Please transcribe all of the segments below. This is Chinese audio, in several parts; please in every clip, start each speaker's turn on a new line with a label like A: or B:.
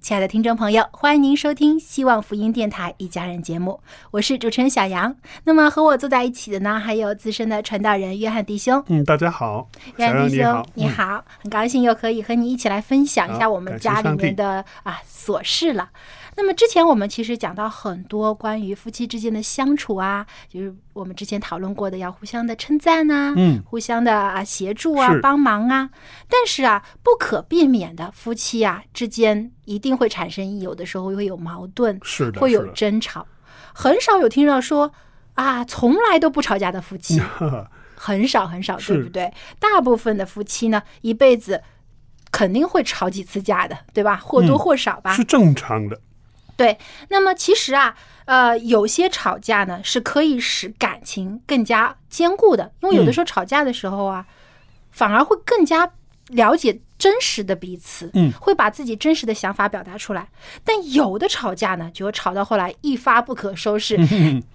A: 亲爱的听众朋友，欢迎您收听希望福音电台一家人节目，我是主持人小杨。那么和我坐在一起的呢，还有资深的传道人约翰弟兄。
B: 嗯，大家好，
A: 约翰弟兄
B: 你好，，
A: 你好，很高兴又可以和你一起来分享一下我们家里面的啊琐事了。那么之前我们其实讲到很多关于夫妻之间的相处啊，就是我们之前讨论过的，要互相的称赞呐、
B: 嗯
A: 互相的啊协助啊、帮忙啊。但是啊，不可避免的，夫妻啊之间一定会产生有的时候会有矛盾，
B: 是的，
A: 会有争吵。很少有听到说啊，从来都不吵架的夫妻。很少很少，对不对？大部分的夫妻呢，一辈子肯定会吵几次架的，对吧？或多
B: 嗯
A: 或少吧。
B: 是正常的。
A: 对。那么其实啊，呃，有些吵架呢是可以使感情更加坚固的，因为有的时候吵架的时候啊，反而会更加了解真实的彼此，
B: 嗯
A: 会把自己真实的想法表达出来。但有的吵架呢，就吵到后来一发不可收拾，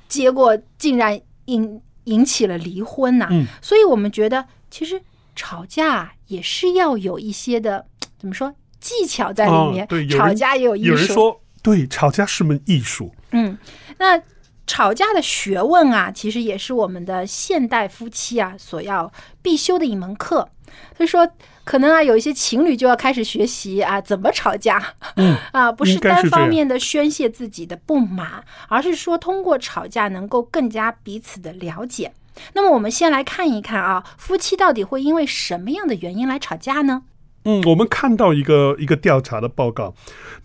A: 结果竟然引引起了离婚呐、
B: 嗯
A: 所以我们觉得，其实吵架啊也是要有一些的怎么说技巧在里面。
B: 哦对
A: 吵架也有艺术。
B: 有人说，对，吵架是门艺术。
A: 嗯，那吵架的学问啊，其实也是我们的现代夫妻啊所要必修的一门课。所以说，可能啊，有一些情侣就要开始学习啊，怎么吵架。
B: 嗯
A: 啊，不是单方面的宣泄自己的不满，而是说通过吵架能够更加彼此的了解。那么，我们先来看一看啊，夫妻到底会因为什么样的原因来吵架呢？
B: 嗯，我们看到一个一个调查的报告，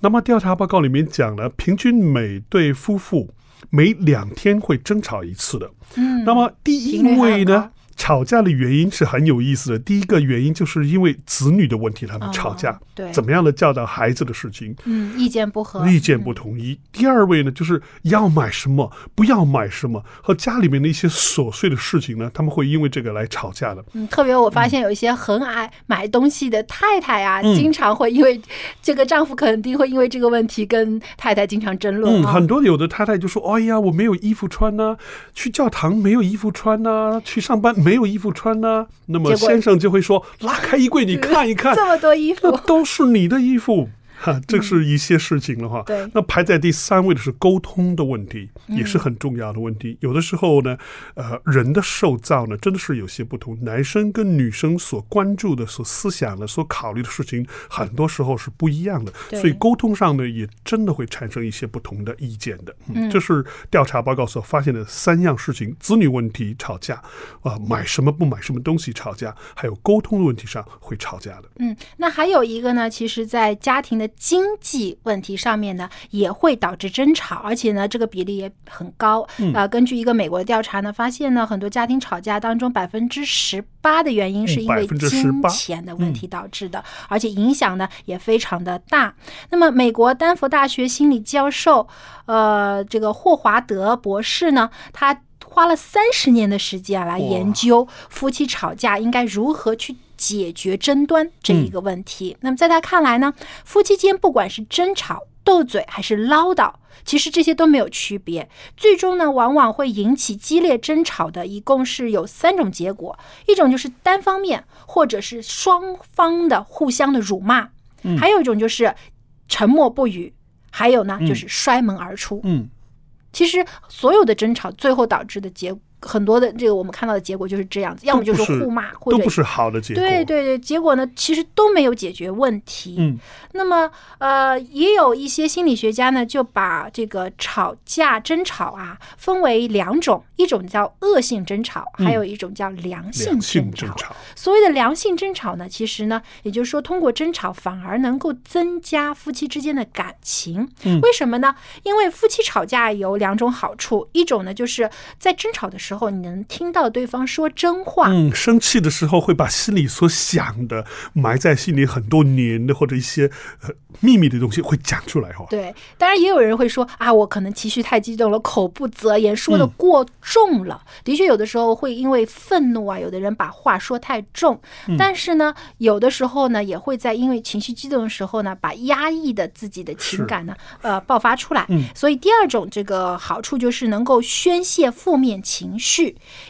B: 那么调查报告里面讲了，平均每对夫妇每两天会争吵一次的。
A: 嗯，
B: 那么第一位呢吵架的原因是很有意思的。第一个原因就是因为子女的问题，他们吵架，
A: 哦对
B: 怎么样的教导孩子的事情，
A: 嗯，意见不合，
B: 意见不统一。第二位呢，就是要买什么，不要买什么，和家里面的一些琐碎的事情呢，他们会因为这个来吵架的。
A: 嗯，特别我发现有一些很爱买东西的太太啊，
B: 嗯
A: 经常会因为这个丈夫肯定会因为这个问题跟太太经常争论
B: 嗯，
A: 啊。
B: 很多有的太太就说：“哎呀，我没有衣服穿呐、去教堂没有衣服穿呐、去上班没有衣服穿呢、那么先生就会说：“拉开衣柜，你 看一看，
A: 这么多衣服，
B: 都是你的衣服。”哈，这是一些事情了哈。
A: 对嗯
B: 那排在第三位的是沟通的问题，也是很重要的问题。有的时候呢，呃，人的受造呢，真的是有些不同。男生跟女生所关注的、所思想的、所考虑的事情，很多时候是不一样的。
A: 对
B: 所以沟通上呢，也真的会产生一些不同的意见的。嗯，这是调查报告所发现的三样事情：子女问题吵架，啊、买什么不买什么东西吵架，还有沟通的问题上会吵架的。
A: 嗯，那还有一个呢，其实，在家庭的经济问题上面呢，也会导致争吵，而且呢，这个比例也很高。
B: 嗯
A: 呃，根据一个美国的调查呢，发现呢，很多家庭吵架当中，百分之十八的原因是因为
B: 嗯18%
A: 金钱的问题导致的，而且影响呢也非常的大。那么，美国丹佛大学心理教授，呃，这个霍华德博士呢，他花了三十年的时间来研究夫妻吵架应该如何去解决争端这一个问题。那么在他看来呢，夫妻间不管是争吵、斗嘴还是唠叨，其实这些都没有区别。最终呢，往往会引起激烈争吵的，一共是有三种结果：一种就是单方面，或者是双方的互相的辱骂；还有一种就是沉默不语；还有呢，就是摔门而出。
B: 嗯，
A: 其实所有的争吵最后导致的结很多的这个我们看到的结果就是这样子，要么就
B: 是
A: 互骂，或者
B: 都不是好的结果。
A: 对对对，结果呢，其实都没有解决问题。
B: 嗯，
A: 那么呃，也有一些心理学家呢，就把这个吵架、争吵啊分为两种，一种叫恶性争吵，还有一种叫良性争吵。
B: 争吵，
A: 所谓的良性争吵呢，其实呢，也就是说，通过争吵反而能够增加夫妻之间的感情。
B: 嗯
A: 为什么呢？因为夫妻吵架有两种好处，一种呢，就是在争吵的时候，你能听到对方说真话。
B: 嗯，生气的时候会把心里所想的埋在心里很多年的或者一些呃秘密的东西会讲出来哈、哦。
A: 对，当然也有人会说啊，我可能情绪太激动了，口不择言，说的过重了。的确，有的时候会因为愤怒啊，有的人把话说太重。但是呢，有的时候呢，也会在因为情绪激动的时候呢，把压抑的自己的情感呢，呃，爆发出来。
B: 嗯
A: 所以第二种这个好处就是能够宣泄负面情绪，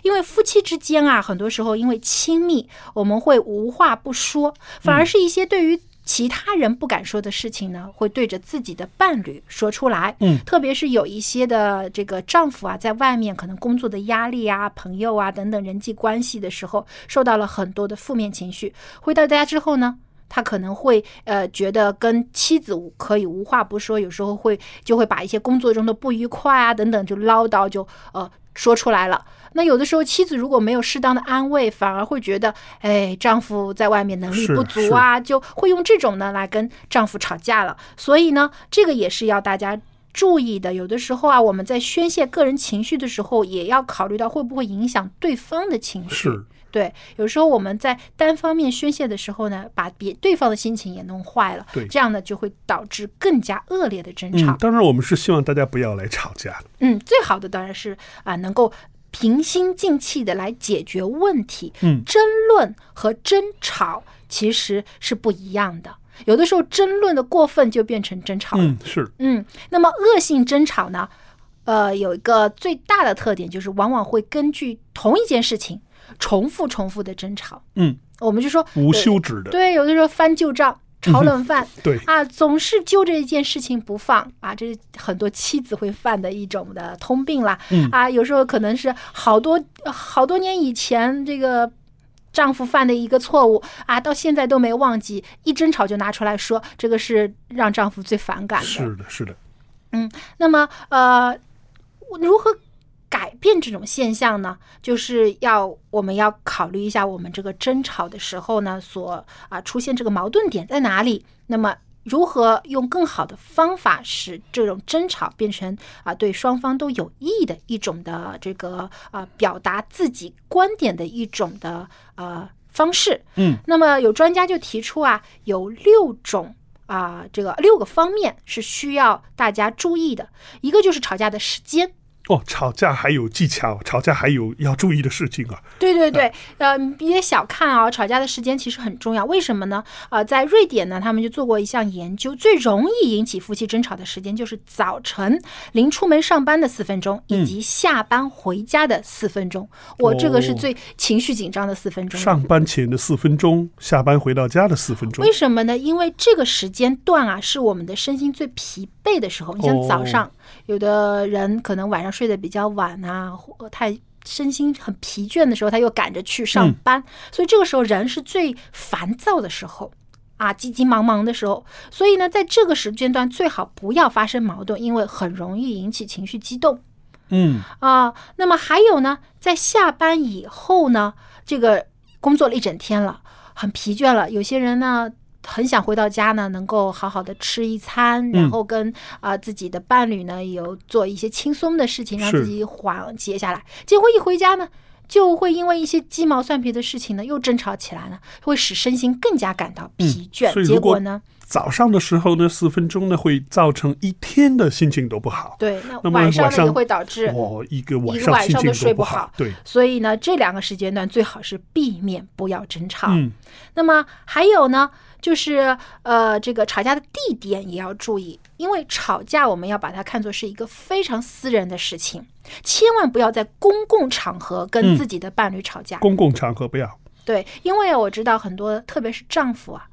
A: 因为夫妻之间啊，很多时候因为亲密，我们会无话不说，反而是一些对于其他人不敢说的事情呢，会对着自己的伴侣说出来。
B: 嗯
A: 特别是有一些的这个丈夫啊，在外面可能工作的压力啊、朋友啊等等人际关系的时候，受到了很多的负面情绪，回到家之后呢。他可能会呃觉得跟妻子可以无话不说，有时候会就会把一些工作中的不愉快啊等等就唠叨就呃说出来了。那有的时候妻子如果没有适当的安慰，反而会觉得哎丈夫在外面能力不足啊，就会用这种呢来跟丈夫吵架了。所以呢，这个也是要大家。注意的，有的时候啊，我们在宣泄个人情绪的时候，也要考虑到会不会影响对方的情绪。
B: 是，
A: 对，有时候我们在单方面宣泄的时候呢，把别对方的心情也弄坏了，
B: 对
A: 这样呢就会导致更加恶劣的争吵
B: 嗯，。当然我们是希望大家不要来吵架。
A: 嗯，最好的当然是啊，能够平心静气的来解决问题。
B: 嗯
A: 争论和争吵其实是不一样的，有的时候争论的过分就变成争吵了。
B: 嗯，是，
A: 嗯，那么恶性争吵呢，呃，有一个最大的特点就是往往会根据同一件事情重复重复的争吵。
B: 嗯，
A: 我们就说
B: 无休止的。
A: 对，有的时候翻旧账。炒冷饭，
B: 对
A: 啊，总是揪着一件事情不放啊，这是很多妻子会犯的一种的通病啦。
B: 嗯
A: 啊，有时候可能是好多好多年以前这个丈夫犯的一个错误啊，到现在都没忘记，一争吵就拿出来说，这个是让丈夫最反感的。
B: 是的，是的。
A: 嗯那么，呃，如何改变这种现象呢？就是要我们要考虑一下，我们这个争吵的时候呢，所啊出现这个矛盾点在哪里？那么。如何用更好的方法使这种争吵变成啊对双方都有益的一种的这个啊表达自己观点的一种的呃方式？
B: 嗯，
A: 那么有专家就提出啊，有六种啊、这个六个方面是需要大家注意的。一个就是吵架的时间，
B: 哦，吵架还有技巧，吵架还有要注意的事情啊。
A: 对对对，呃，别小看啊，吵架的时间其实很重要。为什么呢？呃，在瑞典呢，他们就做过一项研究，最容易引起夫妻争吵的时间就是早晨临出门上班的四分钟，以及下班回家的四分钟。我这个是
B: 哦
A: 最情绪紧张的四分钟。
B: 上班前的四分钟，下班回到家的四分钟
A: 为。什么呢？因为这个时间段啊，是我们的身心最疲惫的时候。你像早上，有的人可能晚上睡得比较晚啊，或太身心很疲倦的时候，他又赶着去上班，所以这个时候人是最烦躁的时候。啊，急急忙忙的时候，所以呢，在这个时间段最好不要发生矛盾，因为很容易引起情绪激动。
B: 嗯，
A: 啊，那么还有呢，在下班以后呢，这个工作了一整天了，很疲倦了。有些人呢，很想回到家呢，能够好好的吃一餐，然
B: 嗯
A: 后跟啊、自己的伴侣呢有做一些轻松的事情，让自己缓解下来。结果一回家呢，就会因为一些鸡毛蒜皮的事情呢，又争吵起来了，会使身心更加感到疲倦。结
B: 果
A: 果呢，
B: 早上的时候呢，四分钟呢会造成一天的心情都不好。
A: 对，那晚上呢也会导致
B: 哦，一个晚
A: 一个
B: 上
A: 晚上都睡
B: 不
A: 不好
B: 对，
A: 所以呢，这两个时间段最好是避免不要争吵。
B: 嗯，
A: 那么还有呢，就是呃，这个吵架的地点也要注意，因为吵架我们要把它看作是一个非常私人的事情，千万不要在公共场合跟
B: 嗯
A: 自己的伴侣吵架。
B: 公共场合不要。
A: 对，因为我知道很多，特别是丈夫啊，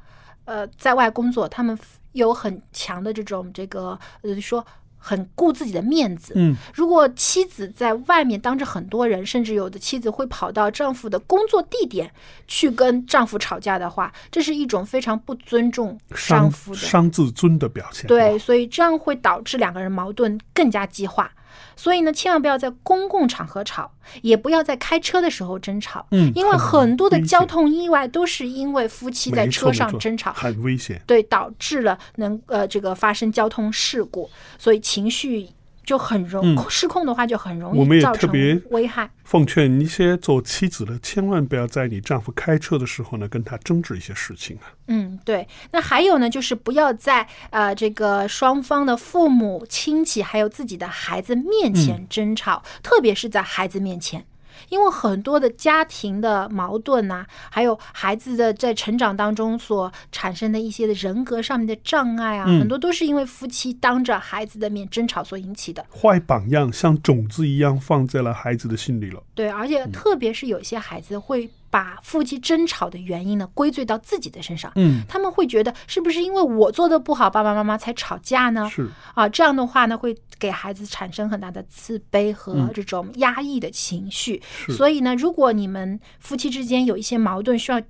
A: 呃，在外工作，他们有很强的这种这个，呃，说很顾自己的面子。
B: 嗯，
A: 如果妻子在外面当着很多人，甚至有的妻子会跑到丈夫的工作地点去跟丈夫吵架的话，这是一种非常不尊重丈夫的。
B: 伤自尊的表现。
A: 对，所以这样会导致两个人矛盾更加激化。所以呢，千万不要在公共场合吵，也不要在开车的时候争吵。
B: 嗯
A: 因为
B: 很
A: 很多的交通意外都是因为夫妻在车上争吵，
B: 很危险。
A: 对，导致了能呃这个发生交通事故，所以情绪就很容、
B: 嗯
A: 失控的话，就很容
B: 我们也
A: 易造成
B: 特别
A: 危害。
B: 奉劝一些做妻子的，千万不要在你丈夫开车的时候呢，跟他争执一些事情啊。
A: 嗯，对。那还有呢，就是不要在呃这个双方的父母亲戚还有自己的孩子面前争吵，特别是在孩子面前。因为很多的家庭的矛盾呐、还有孩子的在成长当中所产生的一些的人格上面的障碍啊，
B: 嗯
A: 很多都是因为夫妻当着孩子的面争吵所引起的。
B: 坏榜样像种子一样放在了孩子的心里了。
A: 对，而且特别是有些孩子会把夫妻争吵的原因呢归罪到自己的身上。
B: 嗯，
A: 他们会觉得是不是因为我做的不好，爸爸妈妈才吵架呢？
B: 是，
A: 啊，这样的话呢，会给孩子产生很大的自卑和
B: 嗯
A: 这种压抑的情绪。
B: 是
A: 所以呢，如果你们夫妻之间有一些矛盾，需要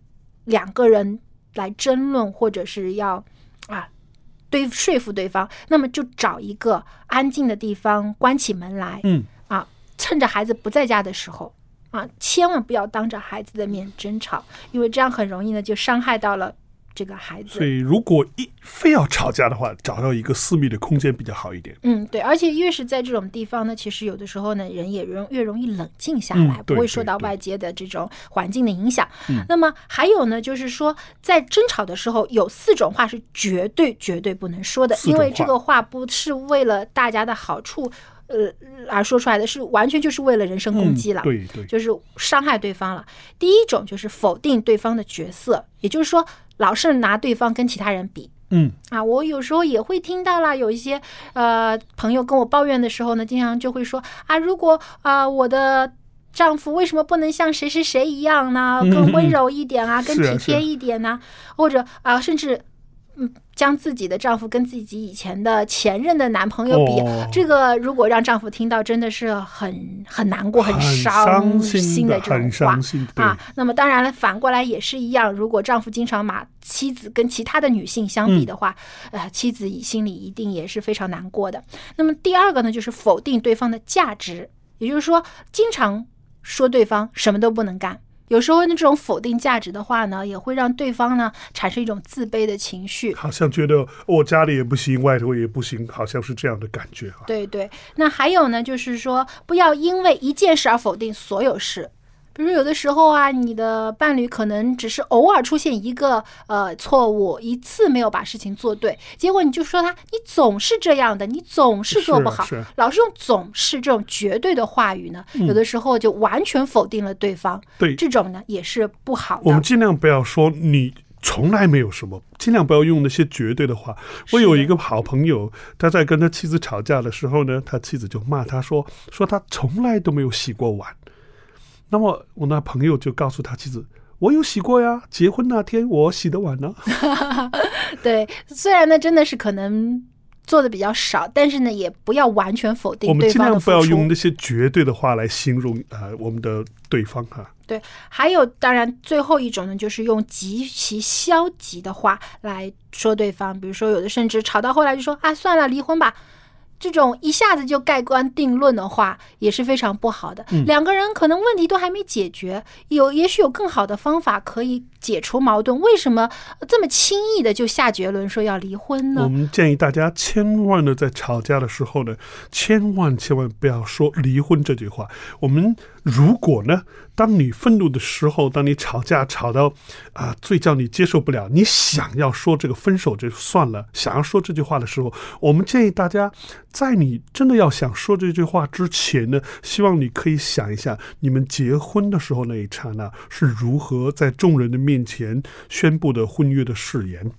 A: 两个人来争论，或者是要啊对说服对方，那么就找一个安静的地方，关起门来，
B: 嗯，
A: 啊，趁着孩子不在家的时候。啊，千万不要当着孩子的面争吵，因为这样很容易呢就伤害到了这个孩子
B: 所。以如果一非要吵架的话，找到一个私密的空间比较好一点。
A: 嗯，对，而且越是在这种地方呢，其实有的时候呢，人也容越容易冷静下
B: 嗯
A: 来，不会受到外界的这种环境的影响。
B: 嗯
A: 那么还有呢，就是说在争吵的时候，有四种话是绝对绝对不能说的，因为这个话不是为了大家的好处，呃而说出来的，是完全就是为了人身攻击了。
B: 嗯、对对，
A: 就是伤害对方了。第一种就是否定对方的角色，也就是说，老是拿对方跟其他人比。
B: 嗯，
A: 啊，我有时候也会听到啦，有一些呃朋友跟我抱怨的时候呢，经常就会说啊，如果啊、我的丈夫为什么不能像谁谁谁一样呢？更温柔一点啊，更体贴一点呢、或者啊、甚至嗯，将自己的丈夫跟自己以前的前任的男朋友比，
B: 哦
A: 这个如果让丈夫听到，真的是很很难过、
B: 很
A: 伤
B: 心
A: 心的这
B: 很
A: 种话
B: 伤心。对，
A: 啊。那么当然了，反过来也是一样，如果丈夫经常把妻子跟其他的女性相比的话，呃，妻子心里一定也是非常难过的。那么第二个呢，就是否定对方的价值，也就是说，经常说对方什么都不能干。有时候那这种否定价值的话呢，也会让对方呢产生一种自卑的情绪。
B: 好像觉得我家里也不行，外头也不行，好像是这样的感觉哈。
A: 对对，那还有呢，就是说不要因为一件事而否定所有事。比如有的时候啊，你的伴侣可能只是偶尔出现一个呃错误，一次没有把事情做对，结果你就说他你总是这样的，你总是做不好，老是用总是这种绝对的话语呢，有的时候就完全否定了对方，
B: 对，
A: 这种呢也是不好的。
B: 我们尽量不要说你从来没有什么，尽量不要用那些绝对的话。我有一个好朋友，他在跟他妻子吵架的时候呢，他妻子就骂他说，说他从来都没有洗过碗。那么我那朋友就告诉他妻子。我有洗过呀，结婚那天我洗的碗呢。
A: 对，虽然呢真的是可能做的比较少，但是呢也不要完全否定
B: 我
A: 定
B: 们尽量。不要用那些绝对的话来形容呃我们的对方哈。
A: 对，还有当然最后一种呢，就是用极其消极的话来说对方，比如说有的甚至吵到后来就说啊算了离婚吧。这种一下子就盖棺定论的话也是非常不好的。
B: 嗯
A: 两个人可能问题都还没解决，有也许有更好的方法可以解除矛盾，为什么这么轻易的就下结论说要离婚呢？
B: 我们建议大家千万的在吵架的时候呢，千万千万不要说离婚这句话。我们如果呢，当你愤怒的时候，当你吵架吵到啊、最叫你接受不了，你想要说这个分手就算了，想要说这句话的时候，我们建议大家，在你真的要想说这句话之前呢，希望你可以想一下，你们结婚的时候那一刹那是如何在众人的面前宣布的婚约的誓言。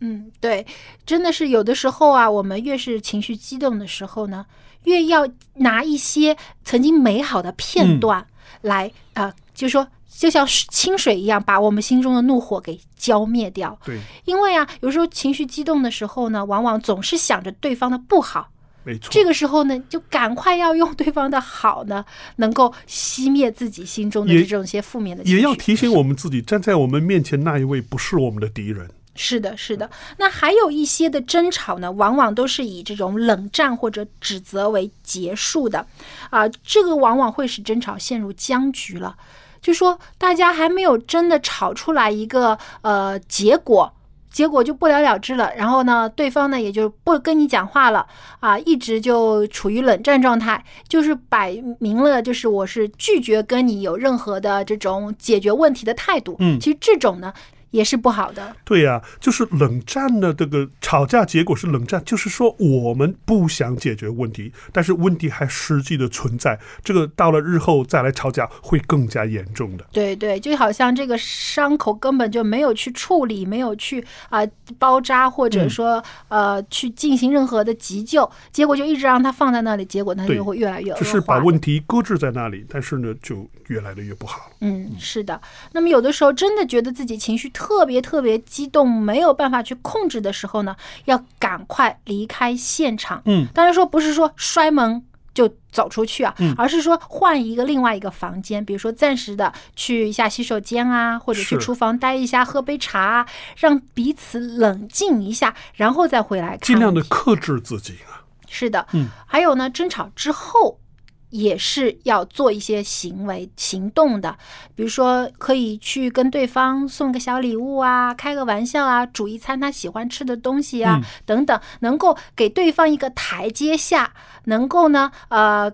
A: 嗯，对，真的是有的时候啊，我们越是情绪激动的时候呢，越要拿一些曾经美好的片段来啊、呃就说就像清水一样，把我们心中的怒火给浇灭掉。
B: 对，
A: 因为啊，有时候情绪激动的时候呢，往往总是想着对方的不好，
B: 没错。
A: 这个时候呢，就赶快要用对方的好呢，能够熄灭自己心中的这种些负面的情绪。
B: 也要提醒我们自己，站在我们面前那一位不是我们的敌人。
A: 是的，是的。那还有一些的争吵呢，往往都是以这种冷战或者指责为结束的，啊、这个往往会使争吵陷入僵局了。就说大家还没有真的吵出来一个呃结果。结果就不了了之了，然后呢，对方呢也就不跟你讲话了啊，一直就处于冷战状态，就是摆明了就是我是拒绝跟你有任何的这种解决问题的态度。
B: 嗯
A: 其实这种呢也是不好的。
B: 对呀、就是冷战的这个吵架结果是冷战，就是说我们不想解决问题，但是问题还实际的存在，这个到了日后再来吵架会更加严重的。
A: 对对，就好像这个伤口根本就没有去处理，没有去啊、包扎，或者说、呃去进行任何的急救，结果就一直让它放在那里，结果它就会越来越恶化。
B: 只是把问题搁置在那里，但是呢，就越来的越不好了。
A: 嗯，是的。那么有的时候真的觉得自己情绪特别特别激动，没有办法去控制的时候呢，要赶快离开现场。
B: 嗯，
A: 当然说不是说摔门就走出去啊，
B: 嗯
A: 而是说换一个另外一个房间，比如说暂时的去一下洗手间啊，或者去厨房待一下，喝杯茶啊，让彼此冷静一下，然后再回来看。
B: 尽量的克制自己啊。
A: 是的，
B: 嗯，
A: 还有呢，争吵之后也是要做一些行为行动的，比如说可以去跟对方送个小礼物啊，开个玩笑啊，煮一餐他喜欢吃的东西啊，
B: 嗯
A: 等等，能够给对方一个台阶下，能够呢，呃。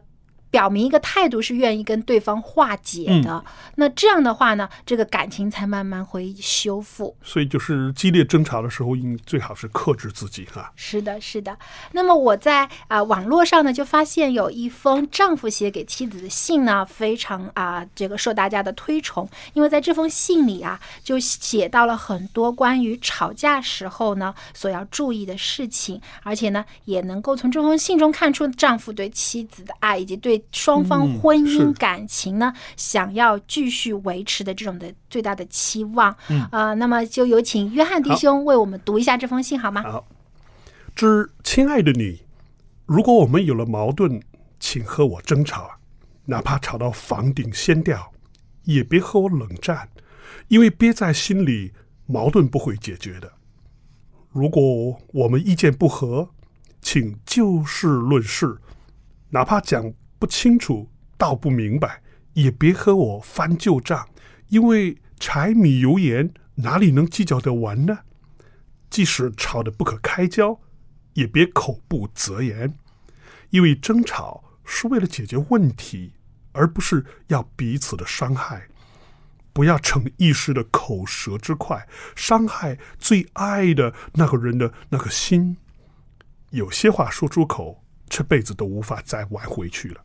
A: 表明一个态度是愿意跟对方化解的，那这样的话呢，这个感情才慢慢会修复。
B: 所以就是激烈争吵的时候，应最好是克制自己哈、
A: 是的，是的。那么我在啊、网络上呢，就发现有一封丈夫写给妻子的信呢，非常啊、这个受大家的推崇，因为在这封信里啊，就写到了很多关于吵架时候呢所要注意的事情，而且呢，也能够从这封信中看出丈夫对妻子的爱，以及对双方
B: 嗯
A: 婚姻感情呢、想要继续维持的这种的最大的期望。
B: 嗯
A: 啊、那么就有请约翰弟兄为我们读一下这封信好吗？
B: 好，之亲爱的你，如果我们有了矛盾，请和我争吵啊，哪怕吵到房顶掀掉，也别和我冷战，因为憋在心里，矛盾不会解决的。如果我们意见不合，请就事论事，哪怕讲不清楚、道不明白，也别和我翻旧账，因为柴米油盐哪里能计较得完呢？即使吵得不可开交，也别口不择言，因为争吵是为了解决问题，而不是要彼此的伤害。不要逞一时的口舌之快，伤害最爱的那个人的那个心。有些话说出口，这辈子都无法再挽回去了。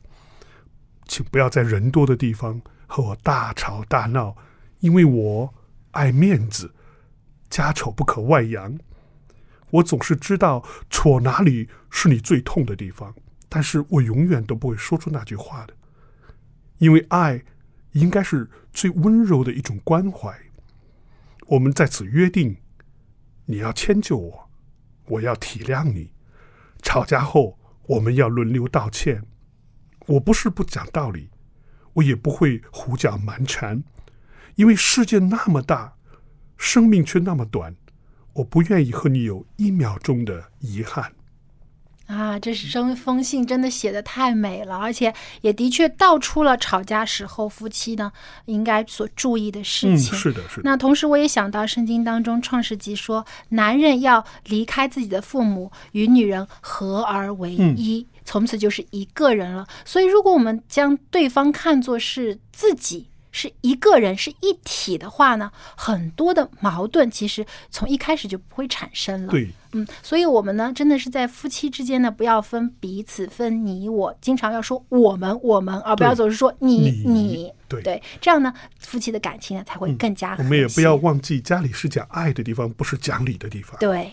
B: 请不要在人多的地方和我大吵大闹，因为我爱面子。家丑不可外扬。我总是知道戳哪里是你最痛的地方，但是我永远都不会说出那句话的，因为爱应该是最温柔的一种关怀。我们在此约定，你要迁就我，我要体谅你。吵架后，我们要轮流道歉。我不是不讲道理，我也不会胡搅蛮缠，因为世界那么大。生命却那么短，我不愿意和你有一秒钟的遗憾。
A: 啊，这是这封信真的写的太美了，而且也的确道出了吵架时候夫妻呢应该所注意的事
B: 嗯，
A: 情。
B: 是的，是的。
A: 那同时，我也想到圣经当中《创世纪》说，男人要离开自己的父母，与女人合而为一。
C: 从此就是一个人了。所以，如果我们将对方看作是自己。是一个人是一体的话呢，很多的矛盾其实从一开始就不会产生了。
B: 对，
C: 嗯，所以我们呢，真的是在夫妻之间呢，不要分彼此，分你我，经常要说我们我们，而不要总是说你
B: 你。对
C: 对，这样呢，夫妻的感情呢才会更加。
B: 我们也不要忘记，家里是讲爱的地方，不是讲理的地方。
C: 对。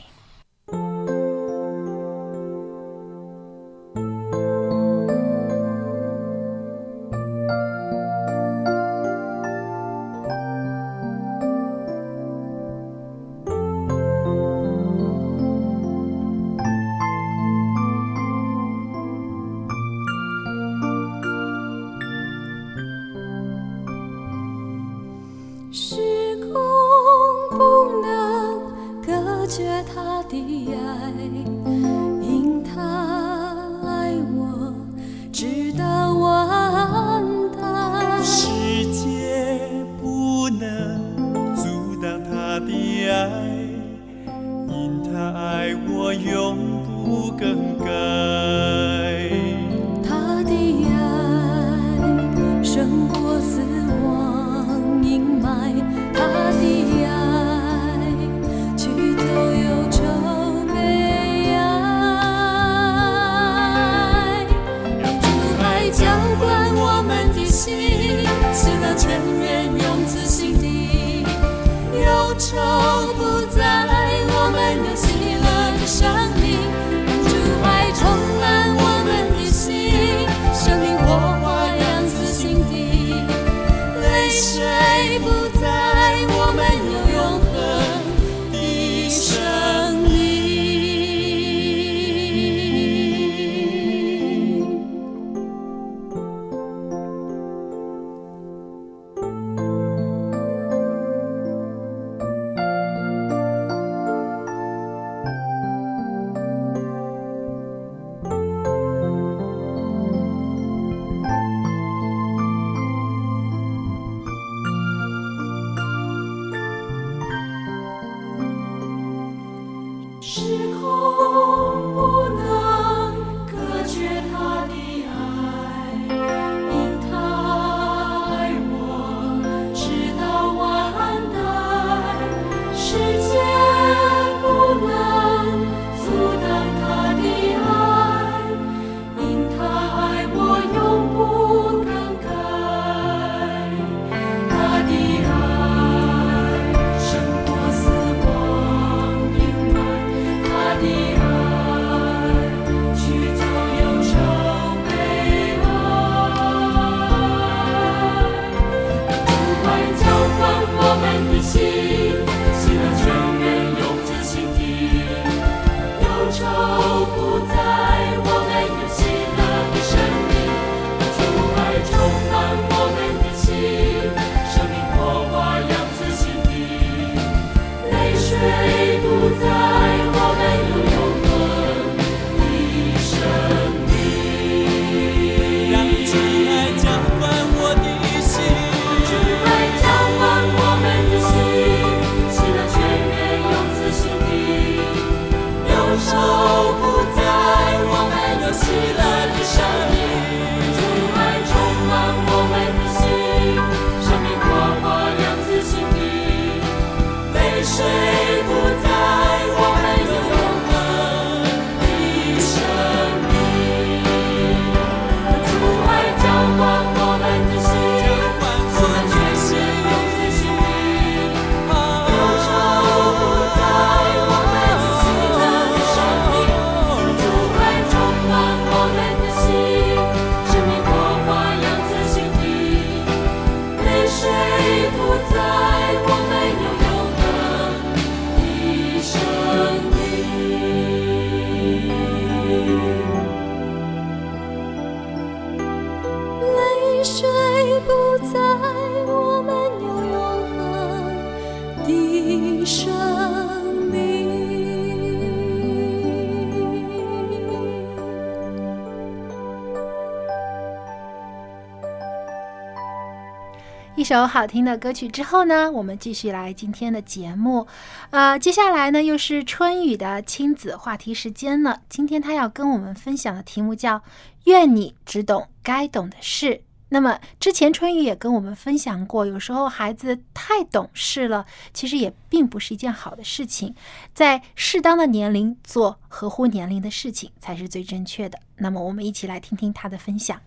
A: 首好听的歌曲之后呢，我们继续来今天的节目。呃，接下来呢又是春雨的亲子话题时间了。今天他要跟我们分享的题目叫“愿你只懂该懂的事”。那么之前春雨也跟我们分享过，有时候孩子太懂事了，其实也并不是一件好的事情。在适当的年龄做合乎年龄的事情才是最正确的。那么我们一起来听听他的分享。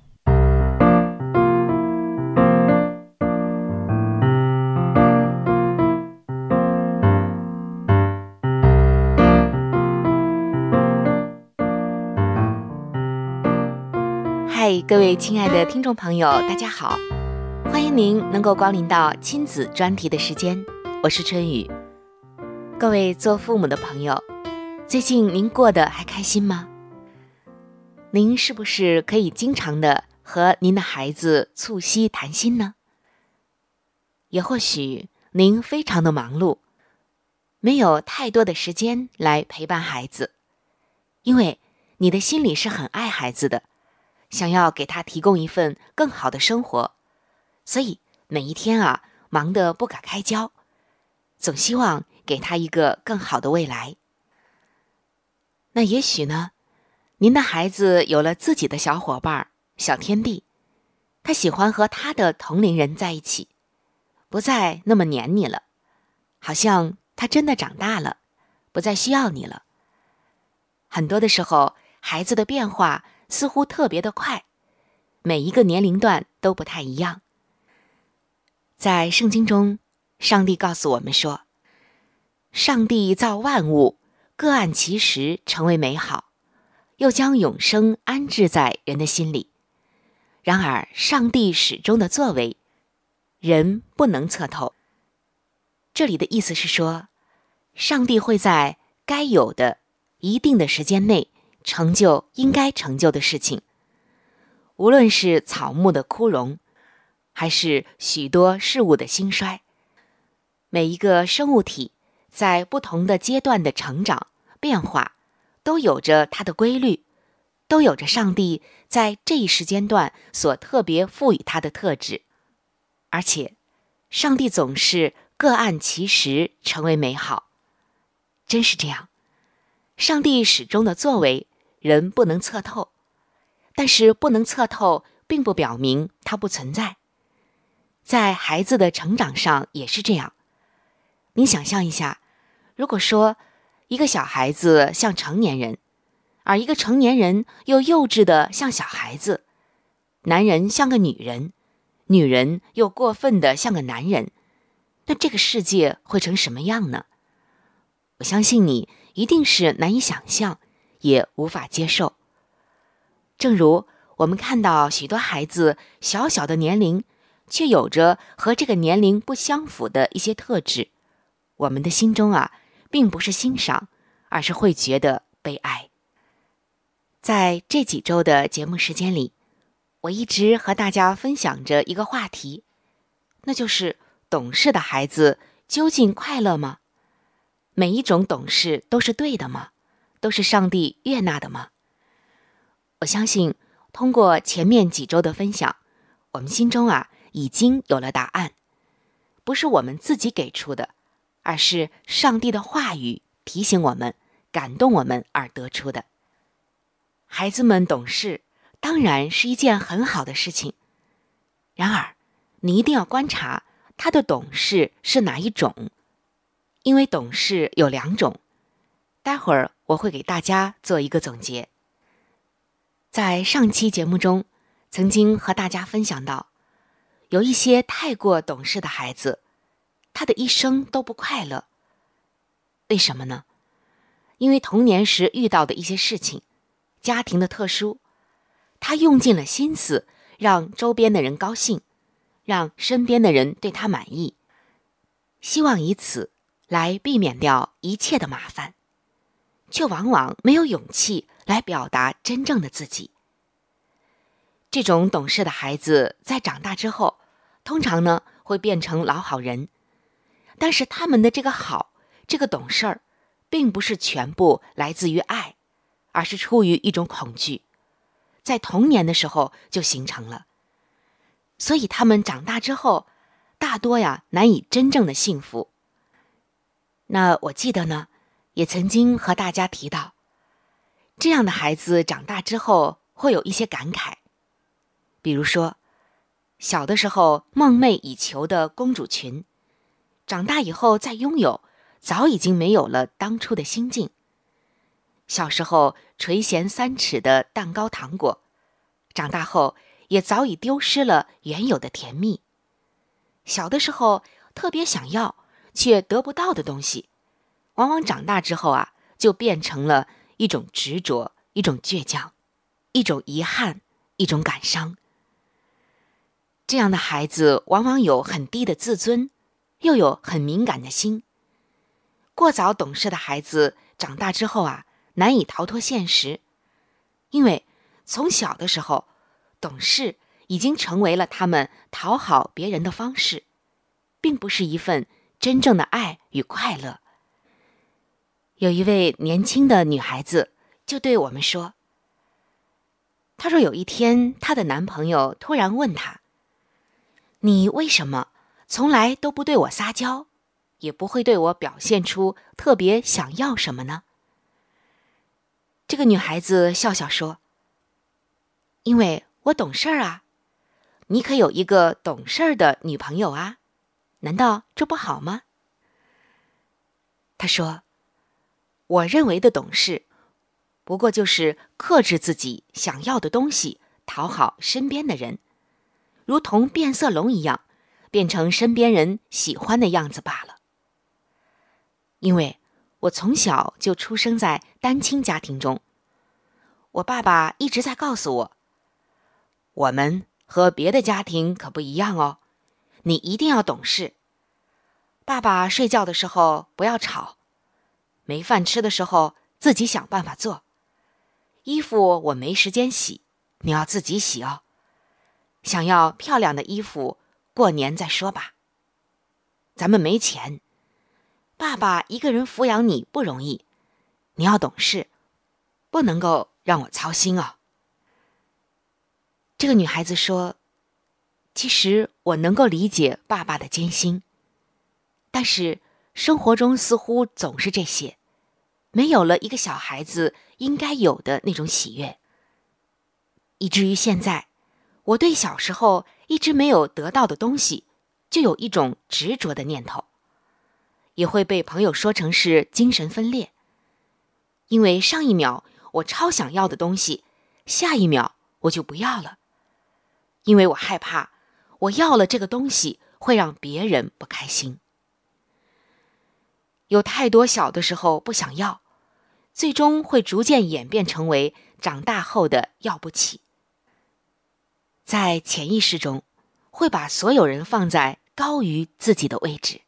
D: 各位亲爱的听众朋友，大家好！欢迎您能够光临到亲子专题的时间，我是春雨。各位做父母的朋友，最近您过得还开心吗？您是不是可以经常的和您的孩子促膝谈心呢？也或许您非常的忙碌，没有太多的时间来陪伴孩子，因为你的心里是很爱孩子的。想要给他提供一份更好的生活，所以每一天啊忙得不可开交，总希望给他一个更好的未来。那也许呢，您的孩子有了自己的小伙伴、小天地，他喜欢和他的同龄人在一起，不再那么黏你了，好像他真的长大了，不再需要你了。很多的时候，孩子的变化。似乎特别的快，每一个年龄段都不太一样。在圣经中，上帝告诉我们说：“上帝造万物，各按其时成为美好，又将永生安置在人的心里。然而，上帝始终的作为，人不能测透。”这里的意思是说，上帝会在该有的一定的时间内。成就应该成就的事情，无论是草木的枯荣，还是许多事物的兴衰，每一个生物体在不同的阶段的成长变化，都有着它的规律，都有着上帝在这一时间段所特别赋予它的特质，而且，上帝总是各按其时成为美好，真是这样，上帝始终的作为。人不能测透，但是不能测透，并不表明它不存在。在孩子的成长上也是这样。你想象一下，如果说一个小孩子像成年人，而一个成年人又幼稚的像小孩子，男人像个女人，女人又过分的像个男人，那这个世界会成什么样呢？我相信你一定是难以想象。也无法接受。正如我们看到许多孩子小小的年龄，却有着和这个年龄不相符的一些特质，我们的心中啊，并不是欣赏，而是会觉得悲哀。在这几周的节目时间里，我一直和大家分享着一个话题，那就是懂事的孩子究竟快乐吗？每一种懂事都是对的吗？都是上帝悦纳的吗？我相信，通过前面几周的分享，我们心中啊已经有了答案，不是我们自己给出的，而是上帝的话语提醒我们、感动我们而得出的。孩子们懂事，当然是一件很好的事情。然而，你一定要观察他的懂事是哪一种，因为懂事有两种。待会儿我会给大家做一个总结。在上期节目中，曾经和大家分享到，有一些太过懂事的孩子，他的一生都不快乐。为什么呢？因为童年时遇到的一些事情，家庭的特殊，他用尽了心思让周边的人高兴，让身边的人对他满意，希望以此来避免掉一切的麻烦。却往往没有勇气来表达真正的自己。这种懂事的孩子在长大之后，通常呢会变成老好人，但是他们的这个好，这个懂事儿，并不是全部来自于爱，而是出于一种恐惧，在童年的时候就形成了。所以他们长大之后，大多呀难以真正的幸福。那我记得呢，也曾经和大家提到，这样的孩子长大之后会有一些感慨，比如说，小的时候梦寐以求的公主裙，长大以后再拥有，早已经没有了当初的心境。小时候垂涎三尺的蛋糕糖果，长大后也早已丢失了原有的甜蜜。小的时候特别想要却得不到的东西，往往长大之后啊，就变成了一种执着、一种倔强、一种遗憾、一种感伤。这样的孩子往往有很低的自尊，又有很敏感的心。过早懂事的孩子长大之后啊。难以逃脱现实，因为从小的时候，懂事已经成为了他们讨好别人的方式，并不是一份真正的爱与快乐。有一位年轻的女孩子就对我们说：“她说有一天，她的男朋友突然问她：‘你为什么从来都不对我撒娇，也不会对我表现出特别想要什么呢？’”这个女孩子笑笑说：“因为我懂事儿啊，你可有一个懂事儿的女朋友啊？难道这不好吗？”她说：“我认为的懂事，不过就是克制自己想要的东西，讨好身边的人，如同变色龙一样，变成身边人喜欢的样子罢了。因为。”我从小就出生在单亲家庭中，我爸爸一直在告诉我：“我们和别的家庭可不一样哦，你一定要懂事。爸爸睡觉的时候不要吵，没饭吃的时候自己想办法做。衣服我没时间洗，你要自己洗哦。想要漂亮的衣服，过年再说吧。咱们没钱。”爸爸一个人抚养你不容易，你要懂事，不能够让我操心哦。这个女孩子说：“其实我能够理解爸爸的艰辛，但是生活中似乎总是这些，没有了一个小孩子应该有的那种喜悦，以至于现在，我对小时候一直没有得到的东西，就有一种执着的念头。”也会被朋友说成是精神分裂，因为上一秒我超想要的东西，下一秒我就不要了，因为我害怕我要了这个东西会让别人不开心。有太多小的时候不想要，最终会逐渐演变成为长大后的要不起，在潜意识中会把所有人放在高于自己的位置。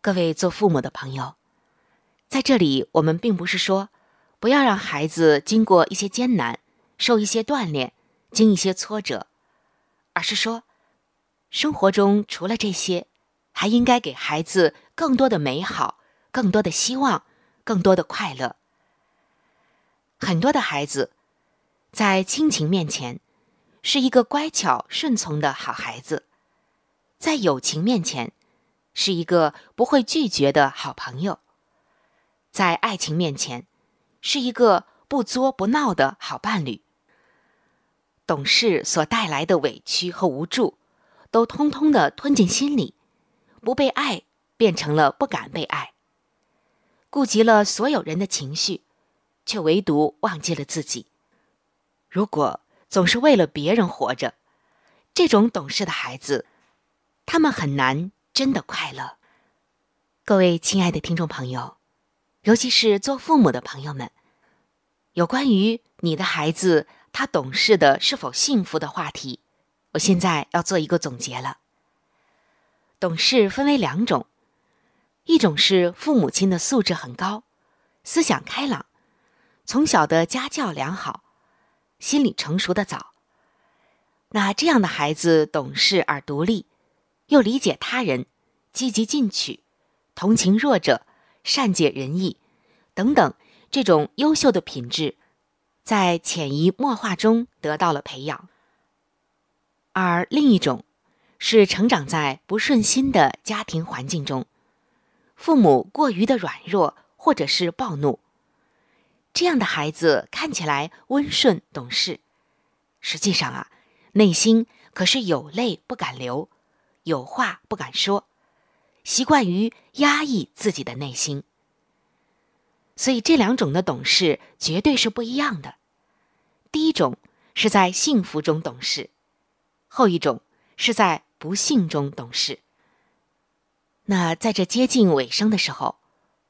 D: 各位做父母的朋友，在这里，我们并不是说不要让孩子经过一些艰难，受一些锻炼，经一些挫折，而是说，生活中除了这些，还应该给孩子更多的美好，更多的希望，更多的快乐。很多的孩子，在亲情面前，是一个乖巧顺从的好孩子，在友情面前。是一个不会拒绝的好朋友，在爱情面前，是一个不作不闹的好伴侣。懂事所带来的委屈和无助，都通通的吞进心里，不被爱变成了不敢被爱，顾及了所有人的情绪，却唯独忘记了自己。如果总是为了别人活着，这种懂事的孩子，他们很难。真的快乐，各位亲爱的听众朋友，尤其是做父母的朋友们，有关于你的孩子他懂事的是否幸福的话题，我现在要做一个总结了。懂事分为两种，一种是父母亲的素质很高，思想开朗，从小的家教良好，心理成熟的早，那这样的孩子懂事而独立。又理解他人，积极进取，同情弱者，善解人意，等等，这种优秀的品质，在潜移默化中得到了培养。而另一种，是成长在不顺心的家庭环境中，父母过于的软弱或者是暴怒。这样的孩子看起来温顺懂事，实际上啊，内心可是有泪不敢流，有话不敢说，习惯于压抑自己的内心。所以这两种的懂事绝对是不一样的。第一种是在幸福中懂事，后一种是在不幸中懂事。那在这接近尾声的时候，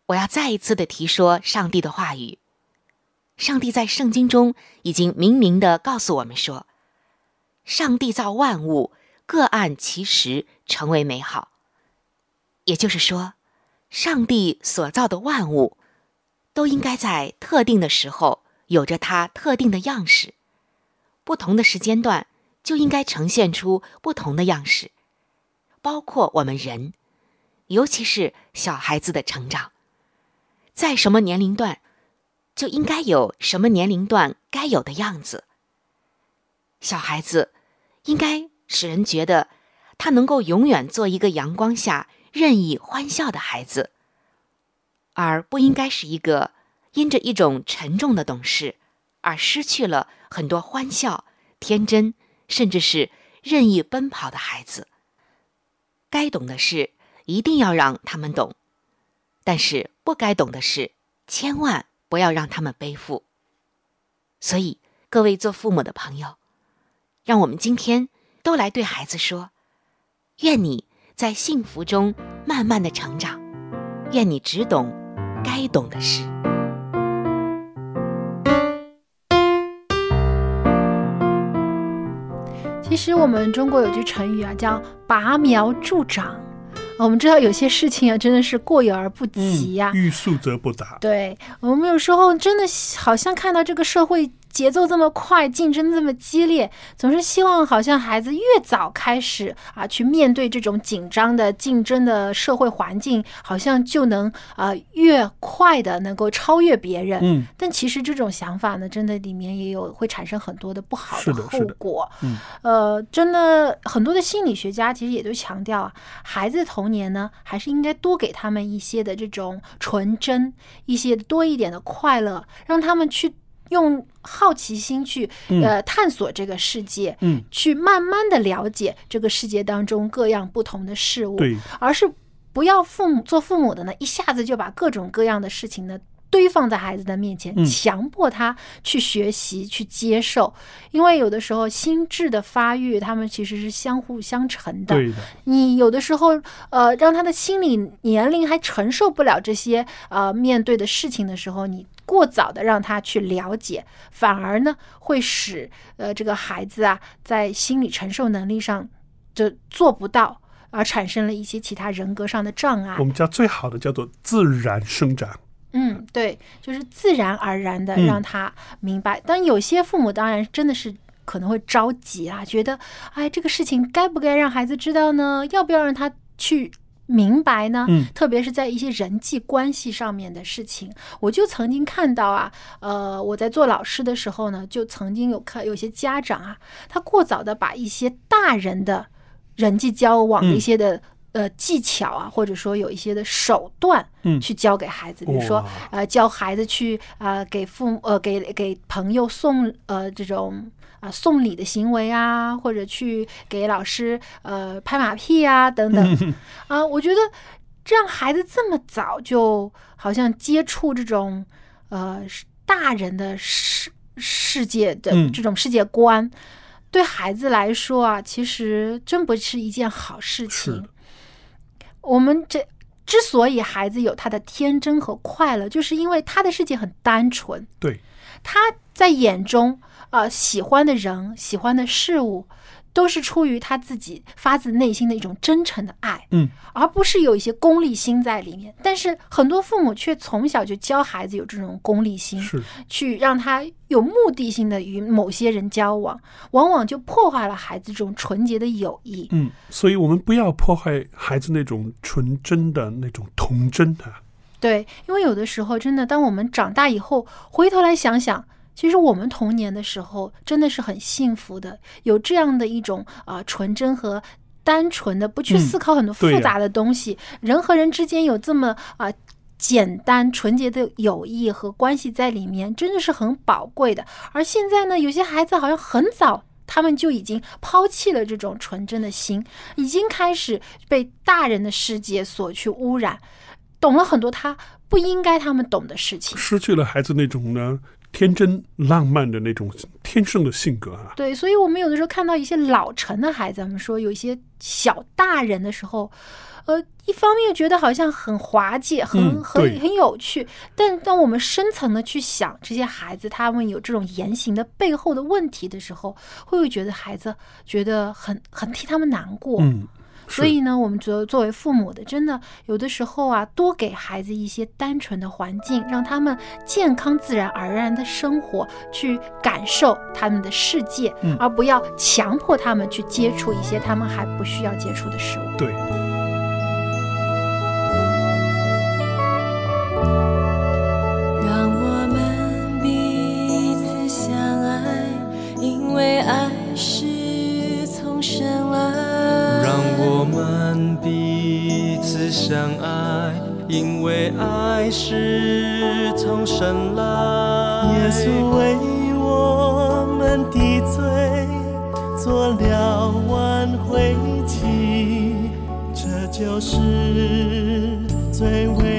D: 我要再一次的提说上帝的话语。上帝在圣经中已经明明的告诉我们说，上帝造万物各按其时成为美好。也就是说，上帝所造的万物。都应该在特定的时候有着它特定的样式，不同的时间段就应该呈现出不同的样式，包括我们人，尤其是小孩子的成长，在什么年龄段就应该有什么年龄段该有的样子。小孩子应该使人觉得他能够永远做一个阳光下任意欢笑的孩子。而不应该是一个因着一种沉重的懂事而失去了很多欢笑、天真，甚至是任意奔跑的孩子。该懂的事一定要让他们懂，但是不该懂的事千万不要让他们背负。所以，各位做父母的朋友，让我们今天都来对孩子说：愿你在幸福中慢慢的成长，愿你只懂。该懂的事。
A: 其实我们中国有句成语啊，叫“拔苗助长”。我们知道有些事情啊，真的是过犹而不及呀，
B: 欲速则不达。
A: 对我们有时候真的好像看到这个社会。节奏这么快，竞争这么激烈，总是希望好像孩子越早开始啊，去面对这种紧张的竞争的社会环境，好像就能啊越快的能够超越别人。
B: 嗯，
A: 但其实这种想法呢，真的里面也有会产生很多的不好
B: 的
A: 后果。
B: 嗯，
A: 呃，真的很多的心理学家其实也都强调啊，孩子的童年呢，还是应该多给他们一些的这种纯真，一些多一点的快乐，让他们去。用好奇心去呃探索这个世界，
B: 嗯，
A: 去慢慢的了解这个世界当中各样不同的事物，
B: 对，
A: 而是不要父母做父母的呢，一下子就把各种各样的事情呢。堆放在孩子的面前，强迫他去学习、去接受，因为有的时候心智的发育，他们其实是相互相成的。
B: 对的，
A: 你有的时候，呃，让他的心理年龄还承受不了这些呃面对的事情的时候，你过早的让他去了解，反而呢会使呃这个孩子啊在心理承受能力上就做不到，而产生了一些其他人格上的障碍。
B: 我们叫最好的叫做自然生长。
A: 嗯，对，就是自然而然的让他明白。但有些父母当然真的是可能会着急啊，觉得哎，这个事情该不该让孩子知道呢？要不要让他去明白呢？
B: 嗯，
A: 特别是在一些人际关系上面的事情，我就曾经看到啊，呃，我在做老师的时候呢，就曾经有看有些家长啊，他过早的把一些大人的人际交往的一些的。呃，技巧啊，或者说有一些的手段，
B: 嗯，
A: 去教给孩子，比如说，呃，教孩子去啊，给父母呃，给给朋友送呃这种啊送礼的行为啊，或者去给老师呃拍马屁啊等等 啊，我觉得让孩子这么早就好像接触这种呃大人的世世界的这种世界观，对孩子来说啊，其实真不是一件好事情。我们这之所以孩子有他的天真和快乐，就是因为他的世界很单纯。
B: 对，
A: 他在眼中，呃，喜欢的人、喜欢的事物。都是出于他自己发自内心的一种真诚的爱，
B: 嗯，
A: 而不是有一些功利心在里面。但是很多父母却从小就教孩子有这种功利心，
B: 是
A: 去让他有目的性的与某些人交往，往往就破坏了孩子这种纯洁的友谊。
B: 嗯，所以我们不要破坏孩子那种纯真的那种童真的。
A: 对，因为有的时候真的，当我们长大以后，回头来想想。其实我们童年的时候真的是很幸福的，有这样的一种啊纯真和单纯的，不去
C: 嗯
A: 思考很多复杂的东西。人和人之间有这么啊、简单纯洁的友谊和关系在里面，真的是很宝贵的。而现在呢，有些孩子好像很早。他们就已经抛弃了这种纯真的心，已经开始被大人的世界所去污染，懂了很多他不应该他们懂的事情。
C: 失去了孩子那种呢天真浪漫的那种天生的性格啊。
A: 对，所以我们有的时候看到一些老成的孩子，我们说有一些小大人的时候，呃，一方面觉得好像很滑稽，很、
C: 嗯
A: 很很有趣，但当我们深层的去想这些孩子他们有这种言行的背后的问题的时候，会不会觉得孩子觉得很很替他们难过？
C: 嗯，是
A: 所以呢，我们觉得作为父母的，真的有的时候啊，多给孩子一些单纯的环境，让他们健康、自然而然的生活，去感受他们的世界，
C: 嗯
A: 而不要强迫他们去接触一些他们还不需要接触的事物。
C: 对。
E: 相爱，因为爱是从神来。
F: 耶稣为我们的罪做了挽回祭，这就是最伟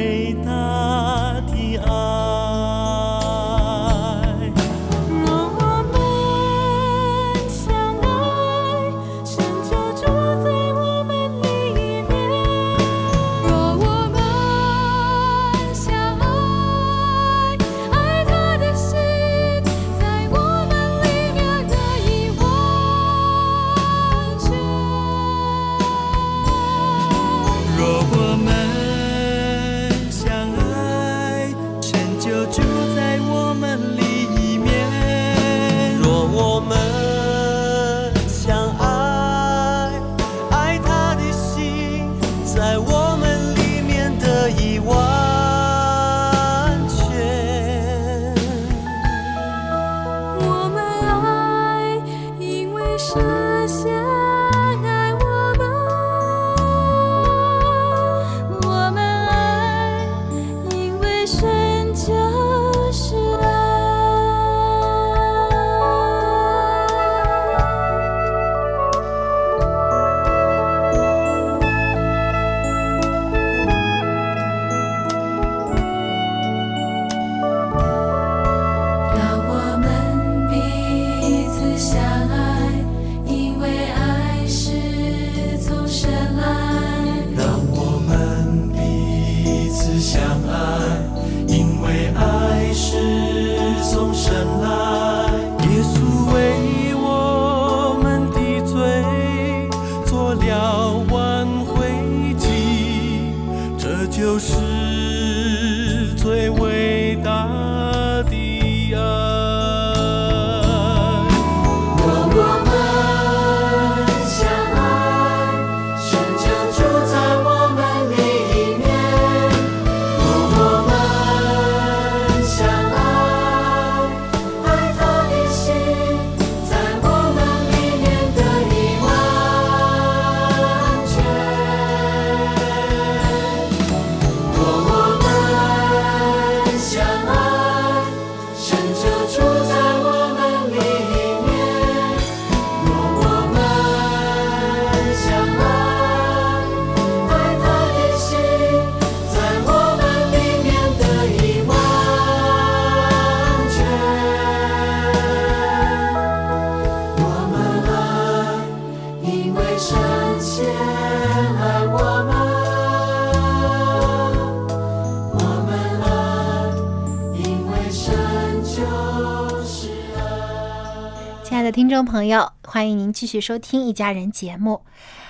A: 听众朋友，欢迎您继续收听《一家人》节目。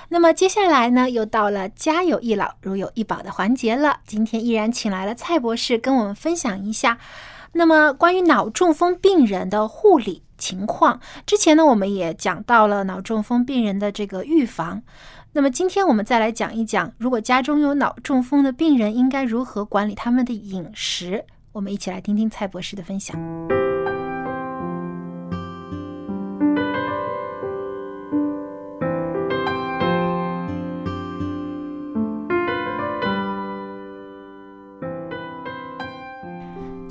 A: 那么接下来呢，又到了家有一老如有一宝的环节了。今天依然请来了蔡博士跟我们分享一下，那么关于脑中风病人的护理情况。之前呢，我们也讲到了脑中风病人的这个预防。那么今天我们再来讲一讲，如果家中有脑中风的病人，应该如何管理他们的饮食。我们一起来听听蔡博士的分享。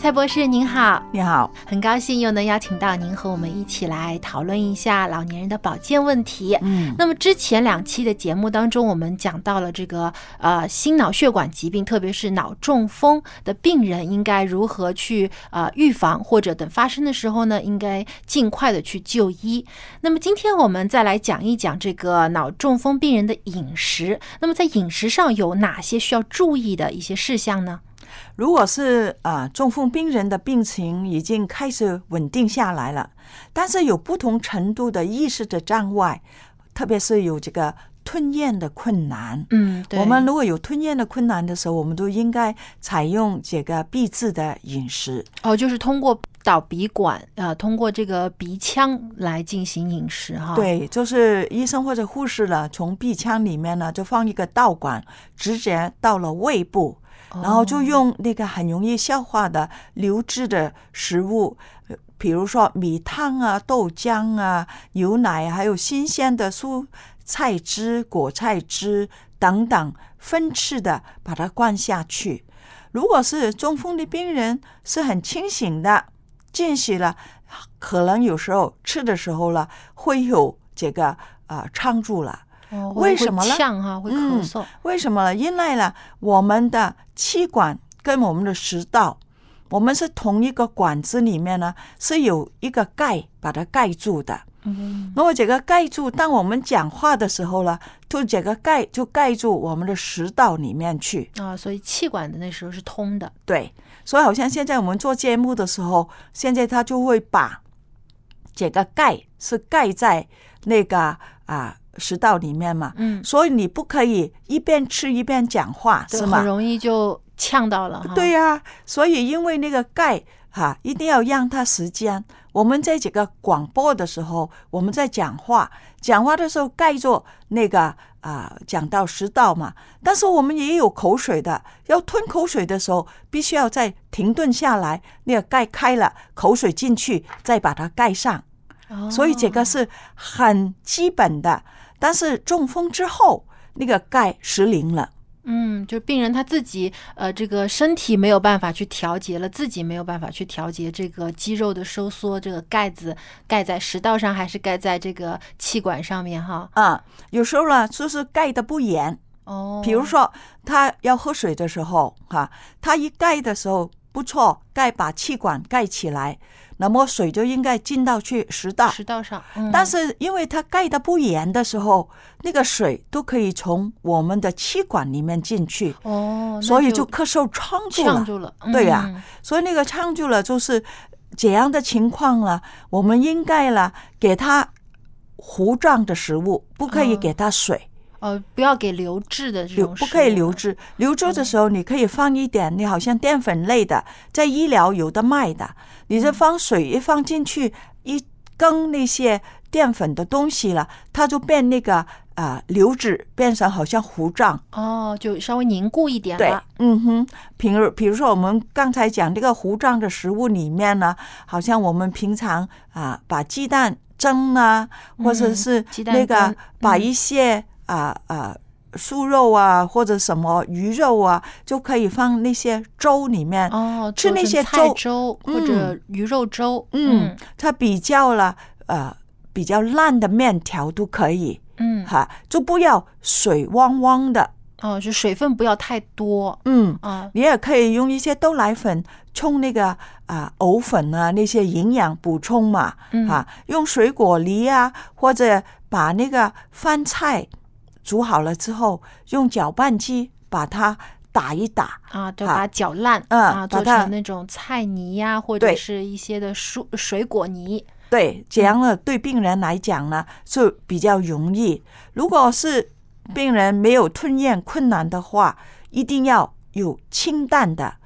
A: 蔡博士您好，
G: 你好，
A: 很高兴又能邀请到您和我们一起来讨论一下老年人的保健问题。
G: 嗯，
A: 那么之前两期的节目当中，我们讲到了这个呃心脑血管疾病，特别是脑中风的病人应该如何去呃预防，或者等发生的时候呢，应该尽快的去就医。那么今天我们再来讲一讲这个脑中风病人的饮食。那么在饮食上有哪些需要注意的一些事项呢？
G: 如果是啊中风病人的病情已经开始稳定下来了，但是有不同程度的意识的障碍，特别是有这个吞咽的困难。
A: 嗯，对
G: 我们如果有吞咽的困难的时候，我们都应该采用这个闭制的饮食。
A: 哦，就是通过导鼻管，呃，通过这个鼻腔来进行饮食哈。，
G: 对，就是医生或者护士呢，从鼻腔里面呢就放一个导管，直接到了胃部。然后就用那个很容易消化的流质的食物，呃比如说米汤啊、豆浆啊、牛奶，还有新鲜的蔬菜汁、果菜汁等等，分次的把它灌下去。如果是中风的病人是很清醒的，进食了，可能有时候吃的时候了会有这个啊、呃撑住了。
A: 哦、
G: 为什么呢
A: 呛哈，会咳嗽。
G: 嗯？为什么呢？因为呢，我们的气管跟我们的食道，我们是同一个管子里面呢，是有一个盖把它盖住的。
A: 嗯，
G: 那么这个盖住，当我们讲话的时候呢，就这个盖就盖住我们的食道里面去。
A: 啊，所以气管的那时候是通的。
G: 对，所以好像现在我们做节目的时候，现在他就会把这个盖是盖在那个啊。食道里面嘛，
A: 嗯，
G: 所以你不可以一边吃一边讲话，
A: 对
G: 是吗？
A: 很容易就呛到了。
G: 对呀、所以因为那个钙哈、一定要让它时间。我们在这个广播的时候，我们在讲话，讲话的时候盖住那个啊、讲到食道嘛，但是我们也有口水的，要吞口水的时候，必须要再停顿下来，那个盖开了，口水进去，再把它盖上。
A: 哦
G: 所以这个是很基本的。但是中风之后，那个钙失灵了。
A: 嗯，就病人他自己呃，这个身体没有办法去调节了，自己没有办法去调节这个肌肉的收缩，这个盖子盖在食道上还是盖在这个气管上面哈？
G: 啊，有时候呢，就是盖的不严。
A: 哦，
G: 比如说他要喝水的时候，哈、他一盖的时候不错，盖把气管盖起来，那么水就应该进到去食道。
A: 食道上，嗯、
G: 但是因为它盖的不严的时候，那个水都可以从我们的气管里面进去，
A: 哦，
G: 所以
A: 就
G: 就咳嗽撑住了。
A: 呛住了，
G: 对呀、
A: 嗯
G: 所以那个呛住了就是这样的情况了。我们应该了给他糊状的食物，不可以
A: 哦
G: 给他水。
A: 哦，不要给流质的这种，
G: 不可以流。质，流质的时候你可以放一点，你好像淀粉类的，在医疗有的卖的，你这放水一放进去，一羹那些淀粉的东西了，它就变那个啊、流质，变成好像糊状。
A: 哦，就稍微凝固一点
G: 对。，嗯哼，比如比如说我们刚才讲这个糊状的食物里面呢，好像我们平常啊把鸡蛋蒸啊，或者
A: 嗯
G: 是那个把
A: 嗯
G: 一些啊啊酥肉啊或者什么鱼肉啊，就可以放那些粥里面。
A: 哦，
G: 吃那些粥
A: 粥或
G: 嗯
A: 者鱼肉粥。
G: 嗯，它比较了呃比较烂的面条都可以
A: 嗯，
G: 哈，就不要水汪汪的。
A: 哦，就水分不要太多。
G: 嗯，
A: 啊，
G: 你也可以用一些豆奶粉冲那个啊藕粉啊那些营养补充嘛，
A: 嗯
G: 啊，用水果梨啊，或者把那个饭菜煮好了之后，用搅拌机把它打一打，
A: 啊，就
G: 啊
A: 把它搅烂，
G: 嗯
A: 啊，做成那种菜泥呀，或者是一些的蔬水果泥。
G: 对，这样呢对病人来讲呢是比较容易。如果是病人没有吞咽困难的话，一定要有清淡的，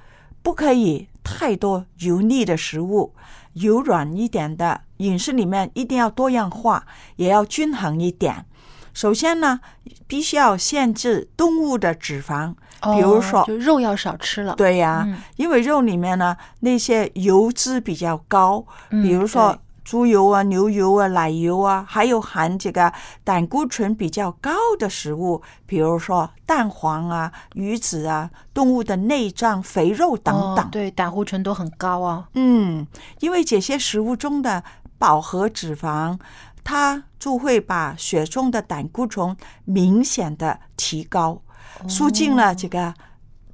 G: 不可以太多油腻的食物，柔软一点的饮食里面一定要多样化，也要均衡一点。首先呢，必须要限制动物的脂肪，比如
A: 哦
G: 说
A: 就肉要少吃了。
G: 对呀、
A: 嗯
G: 因为肉里面呢那些油脂比较高，
A: 嗯
G: 比如说猪油啊、牛油啊、奶油啊，还有含这个胆固醇比较高的食物，比如说蛋黄啊、鱼子啊、动物的内脏、肥肉等等。
A: 哦、对，胆固醇都很高啊。
G: 嗯，因为这些食物中的饱和脂肪，它就会把血中的胆固醇明显的提高，促进了这个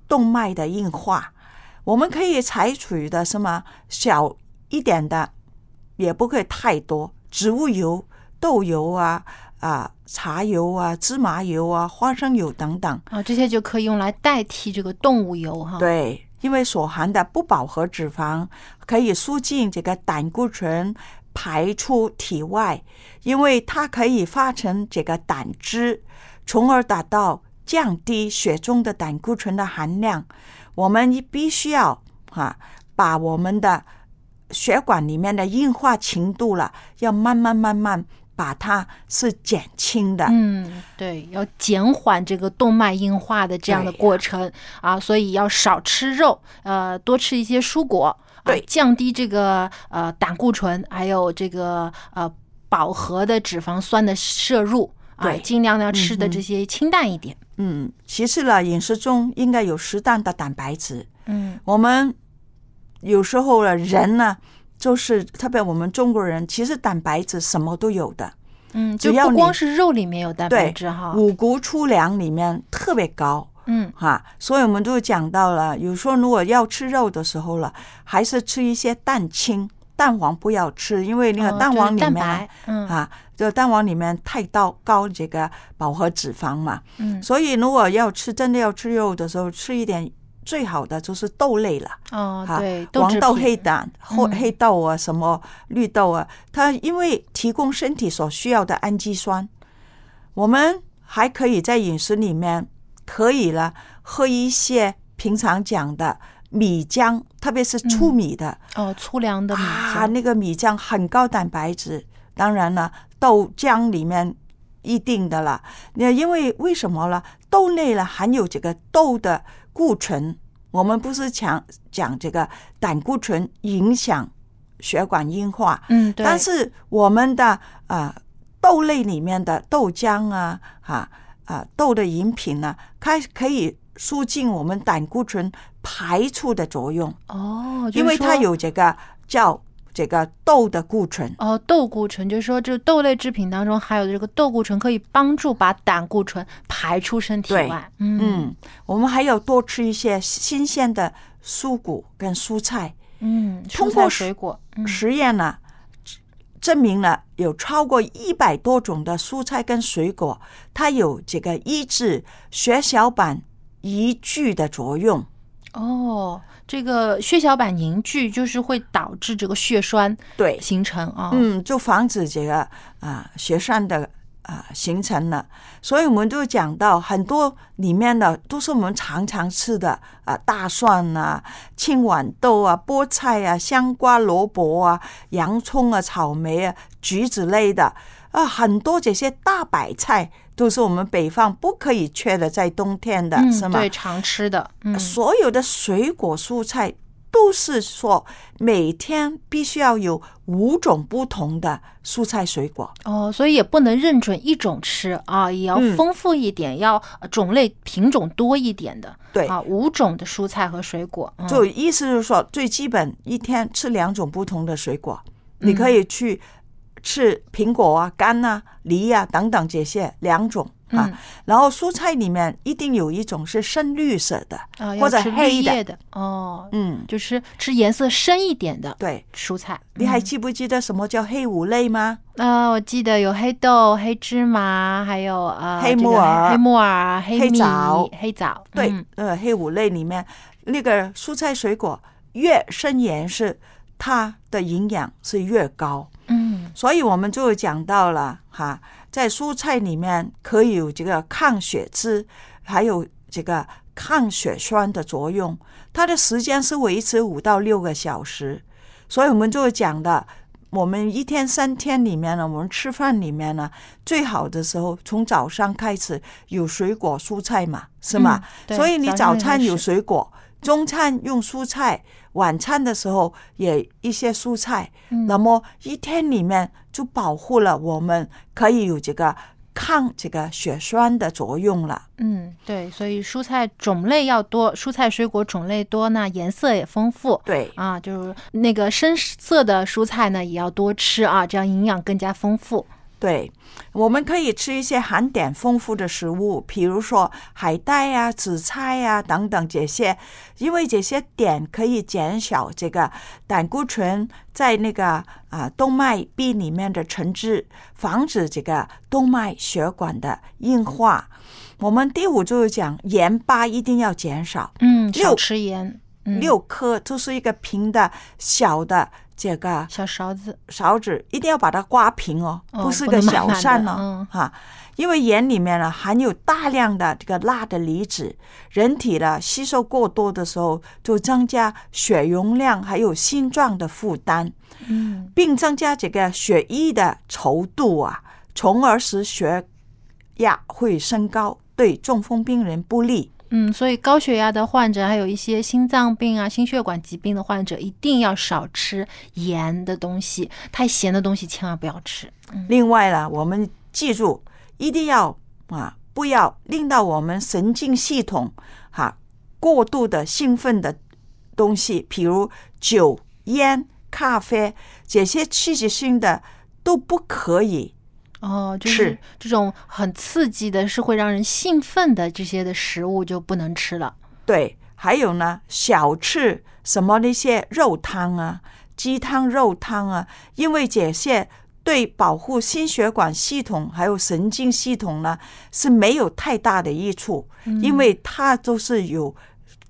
G: 动脉的硬化。我们可以采取的什么小一点的，也不可以太多，植物油、豆油啊、啊茶油啊、芝麻油啊、花生油等等。
A: 啊，这些就可以用来代替这个动物油哈。
G: 对，因为所含的不饱和脂肪可以促进这个胆固醇排出体外，因为它可以发成这个胆汁，从而达到降低血中的胆固醇的含量。我们必须要啊，把我们的血管里面的硬化程度了，要慢慢慢慢把它是减轻的。
A: 嗯，对，要减缓这个动脉硬化的这样的过程啊，所以要少吃肉，呃，多吃一些蔬果，
G: 对，
A: 降低这个呃胆固醇，还有这个呃饱和的脂肪酸的摄入。啊，尽量要吃的这些清淡一点。
G: 嗯，其次呢，饮食中应该有适当的蛋白质。
A: 嗯，
G: 我们有时候呢，人呢，就是特别我们中国人，其实蛋白质什么都有的。
A: 嗯，就不光是肉里面有蛋白质哈，
G: 五谷粗粮里面特别高。
A: 嗯，
G: 哈，所以我们就讲到了，有时候如果要吃肉的时候了，还是吃一些蛋清。蛋黄不要吃，因为那个蛋黄里面、
A: 哦嗯、
G: 啊，就蛋黄里面太高高这个饱和脂肪嘛。
A: 嗯，
G: 所以如果要吃真的要吃肉的时候，吃一点最好的就是豆类了。
A: 哦，
G: 啊、
A: 对，
G: 黄豆、黑蛋、或
A: 嗯
G: 黑豆啊，什么绿豆啊，它因为提供身体所需要的氨基酸，我们还可以在饮食里面可以了喝一些平常讲的。米浆，特别是粗米的、
A: 嗯、哦，粗粮的米浆
G: 啊，那个米浆很高蛋白质。当然了，豆浆里面一定的了。那因为为什么呢？豆类呢含有这个豆的固醇。我们不是讲讲这个胆固醇影响血管硬化，
A: 嗯，对。
G: 但是我们的啊、呃、豆类里面的豆浆啊，啊啊豆的饮品呢，它可以促进我们胆固醇排出的作用
A: 哦，
G: 因为它有这个叫这个豆的固醇
A: 哦，豆固醇就是说，这豆类制品当中含有的这个豆固醇可以帮助把胆固醇排出身体外。
G: 嗯,嗯，我们还要多吃一些新鲜的蔬果跟蔬菜。
A: 嗯，
G: 通过
A: 水果、
G: 嗯、实验呢，证明了有超过一百多种的蔬菜跟水果，它有这个抑制血小板凝聚的作用。
A: 哦，这个血小板凝聚就是会导致这个血栓
G: 对
A: 形成啊，
G: 嗯，就防止这个啊血栓的啊形成了。所以我们就讲到很多里面的都是我们常常吃的啊，大蒜啊、青豌豆啊、菠菜啊、香瓜、萝卜啊、洋葱啊、草莓啊、橘子类的啊，很多这些大白菜。都是我们北方不可以缺的，在冬天的、
A: 嗯、
G: 是吗？
A: 对，常吃的。嗯，
G: 所有的水果蔬菜都是说每天必须要有五种不同的蔬菜水果。
A: 哦，所以也不能认准一种吃啊，也要丰富一点，
G: 嗯、
A: 要种类品种多一点的。
G: 对
A: 啊，五种的蔬菜和水果。嗯、
G: 就意思是说，最基本一天吃两种不同的水果，你可以去。吃苹果啊、柑啊、梨啊等等这些两种啊，
A: 嗯、
G: 然后蔬菜里面一定有一种是深绿色的，
A: 啊、
G: 或者黑
A: 的，的。哦，
G: 嗯，
A: 就是吃颜色深一点的
G: 对。
A: 蔬菜。
G: 你还记不记得什么叫黑五类吗？
A: 啊、呃，我记得有黑豆、黑芝麻，还有呃
G: 黑木耳、
A: 黑木耳、黑
G: 黑枣、
A: 黑枣。
G: 对，
A: 嗯、
G: 呃，黑五类里面那个蔬菜水果越深颜色，它的营养是越高。
A: 嗯，
G: 所以我们就讲到了哈，在蔬菜里面可以有这个抗血脂，还有这个抗血栓的作用。它的时间是维持五到六个小时，所以我们就讲的，我们一天三天里面呢，我们吃饭里面呢，最好的时候从早上开始有水果蔬菜嘛，是吗？
A: 嗯、
G: 所以你早餐有水果，中餐用蔬菜，晚餐的时候也一些蔬菜，
A: 嗯
G: 那么一天里面就保护了我们可以有这个抗这个血栓的作用了。
A: 嗯，对，所以蔬菜种类要多，蔬菜水果种类多那，颜色也丰富。
G: 对
A: 啊，就是那个深色的蔬菜呢，也要多吃啊，这样营养更加丰富。
G: 对，我们可以吃一些含碘丰富的食物，比如说海带呀、紫菜呀等等这些，因为这些碘可以减少这个胆固醇在那个啊动脉壁里面的沉积，防止这个动脉血管的硬化。我们第五就是讲盐巴一定要减少，
A: 嗯，少
G: 六
A: 吃盐。嗯
G: 六颗就是一个平的小的这个
A: 小勺子，
G: 勺子一定要把它刮平哦，
A: 哦
G: 不是个小扇哦，
A: 嗯。
G: 哈、因为盐里面呢含有大量的这个钠的离子，人体呢吸收过多的时候，就增加血容量还有心脏的负担，
A: 嗯，
G: 并增加这个血液的稠度啊，从而使血压会升高，对中风病人不利。
A: 嗯，所以高血压的患者，还有一些心脏病啊、心血管疾病的患者，一定要少吃盐的东西，太咸的东西千万不要吃。
G: 另外呢，我们记住一定要啊，不要令到我们神经系统哈、过度的兴奋的东西，比如酒、烟、咖啡这些刺激性的都不可以。
A: 哦，就是
G: 是
A: 这种很刺激的，是会让人兴奋的这些的食物就不能吃了。
G: 对，还有呢，小吃什么那些肉汤啊、鸡汤、肉汤啊，因为这些对保护心血管系统还有神经系统呢是没有太大的益处，因为它都是有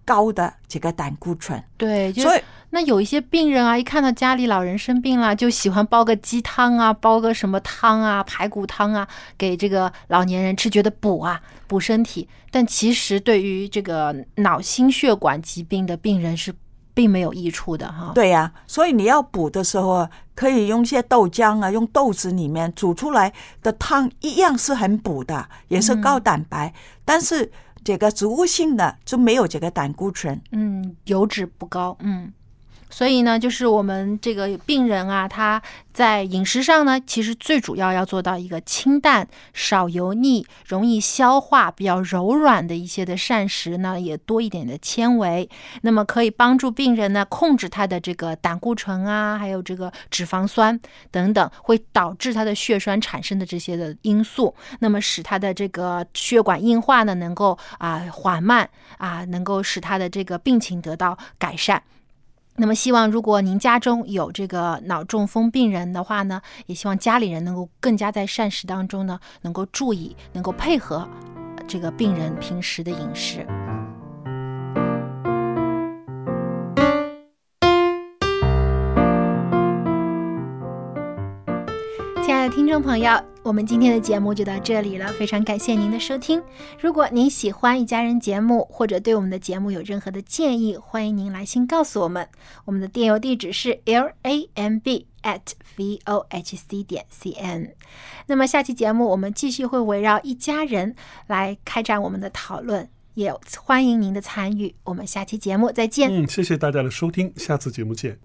G: 高的这个胆固醇。
A: 对，就
G: 所以
A: 那有一些病人啊，一看到家里老人生病了，就喜欢煲个鸡汤啊，煲个什么汤啊，排骨汤啊，给这个老年人吃，觉得补啊，补身体。但其实对于这个脑心血管疾病的病人是并没有益处的哈。
G: 对呀、所以你要补的时候啊，可以用一些豆浆啊，用豆子里面煮出来的汤一样是很补的，也是高蛋白，但是这个植物性的就没有这个胆固醇。
A: 嗯，油脂不高，嗯。所以呢，就是我们这个病人啊，他在饮食上呢，其实最主要要做到一个清淡、少油腻、容易消化、比较柔软的一些的膳食呢，也多一点的纤维。那么可以帮助病人呢控制他的这个胆固醇啊，还有这个脂肪酸等等，会导致他的血栓产生的这些的因素，那么使他的这个血管硬化呢能够啊缓慢啊，能够使他的这个病情得到改善。那么，希望如果您家中有这个脑中风病人的话呢，也希望家里人能够更加在膳食当中呢，能够注意，能够配合这个病人平时的饮食。听众朋友，我们今天的节目就到这里了，非常感谢您的收听。如果您喜欢一家人节目，或者对我们的节目有任何的建议，欢迎您来信告诉我们。我们的电邮地址是 l a m b at v o h c 点 c n。那么下期节目我们继续会围绕一家人来开展我们的讨论，也欢迎您的参与。我们下期节目再见。
B: 嗯，谢谢大家的收听，下次节目见。